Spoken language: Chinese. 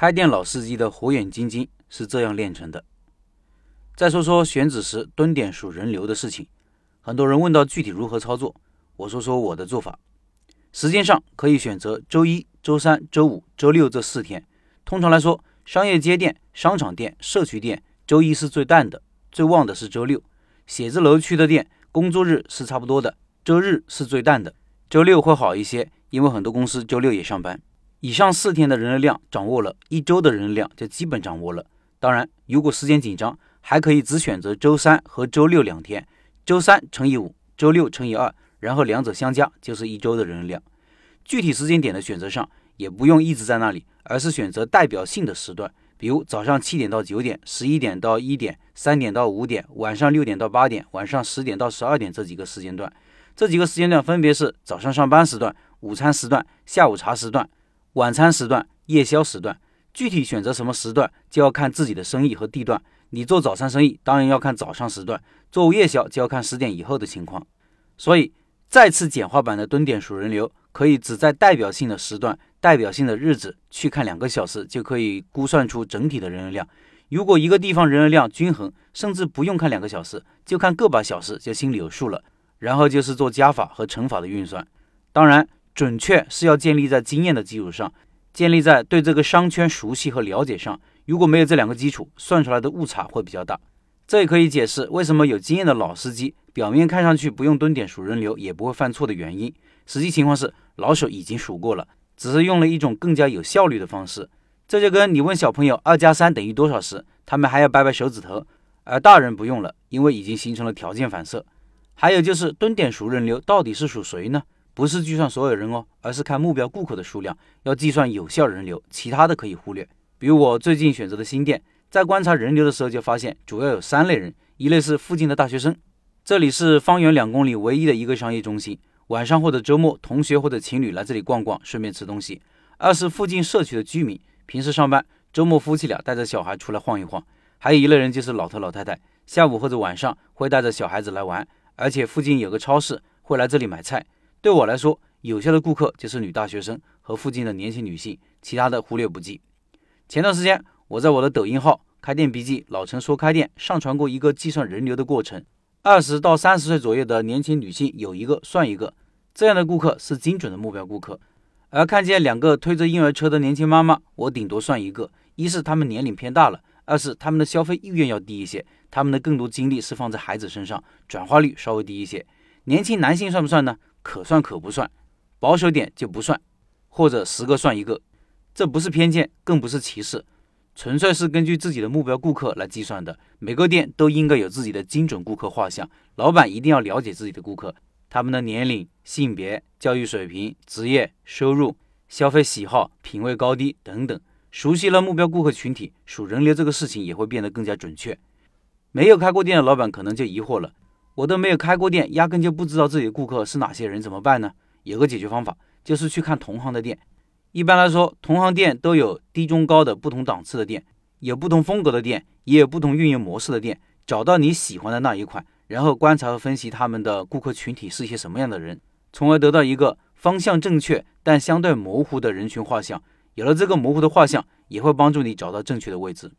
开店老司机的火眼金睛是这样练成的。再说说选址时蹲点数人流的事情，很多人问到具体如何操作，我说说我的做法。时间上可以选择周一周三、周五、周六这四天。通常来说，商业街店、商场店、社区店，周一是最淡的，最旺的是周六。写字楼区的店，工作日是差不多的，周日是最淡的，周六会好一些，因为很多公司周六也上班。以上四天的人流量掌握了，一周的人流量就基本掌握了。当然，如果时间紧张，还可以只选择周三和周六两天，周三乘以五，周六乘以二，然后两者相加就是一周的人流量。具体时间点的选择上，也不用一直在那里，而是选择代表性的时段，比如早上七点到九点，十一点到一点，三点到五点，晚上六点到八点，晚上十点到十二点这几个时间段。这几个时间段分别是早上上班时段、午餐时段、下午茶时段。晚餐时段、夜宵时段，具体选择什么时段就要看自己的生意和地段。你做早餐生意，当然要看早上时段；做夜宵就要看十点以后的情况。所以，再次简化版的蹲点数人流，可以只在代表性的时段、代表性的日子去看两个小时，就可以估算出整体的人流量。如果一个地方人流量均衡，甚至不用看两个小时，就看个把小时，就心里有数了。然后就是做加法和乘法的运算。当然。准确是要建立在经验的基础上，建立在对这个商圈熟悉和了解上。如果没有这两个基础，算出来的误差会比较大。这也可以解释为什么有经验的老司机表面看上去不用蹲点数人流也不会犯错的原因。实际情况是老手已经数过了，只是用了一种更加有效率的方式。这就跟你问小朋友二加三等于多少时，他们还要掰掰手指头，而大人不用了，因为已经形成了条件反射。还有就是蹲点数人流到底是属谁呢？不是计算所有人哦，而是看目标顾客的数量，要计算有效人流，其他的可以忽略。比如我最近选择的新店，在观察人流的时候就发现，主要有三类人：一类是附近的大学生，这里是方圆两公里唯一的一个商业中心，晚上或者周末，同学或者情侣来这里逛逛，顺便吃东西；二是附近社区的居民，平时上班，周末夫妻俩带着小孩出来晃一晃；还有一类人就是老头老太太，下午或者晚上会带着小孩子来玩，而且附近有个超市，会来这里买菜。对我来说，有效的顾客就是女大学生和附近的年轻女性，其他的忽略不计。前段时间，我在我的抖音号“开店笔记”老陈说开店上传过一个计算人流的过程。二十到三十岁左右的年轻女性有一个算一个，这样的顾客是精准的目标顾客。而看见两个推着婴儿车的年轻妈妈，我顶多算一个：一是他们年龄偏大了，二是他们的消费意愿要低一些，他们的更多精力是放在孩子身上，转化率稍微低一些。年轻男性算不算呢？可算可不算，保守点就不算，或者十个算一个，这不是偏见，更不是歧视，纯粹是根据自己的目标顾客来计算的。每个店都应该有自己的精准顾客画像，老板一定要了解自己的顾客，他们的年龄、性别、教育水平、职业、收入、消费喜好、品味高低等等。熟悉了目标顾客群体，数人流这个事情也会变得更加准确。没有开过店的老板可能就疑惑了。我都没有开过店，压根就不知道自己的顾客是哪些人，怎么办呢？有个解决方法，就是去看同行的店。一般来说，同行店都有低、中、高的不同档次的店，有不同风格的店，也有不同运营模式的店。找到你喜欢的那一款，然后观察和分析他们的顾客群体是一些什么样的人，从而得到一个方向正确但相对模糊的人群画像。有了这个模糊的画像，也会帮助你找到正确的位置。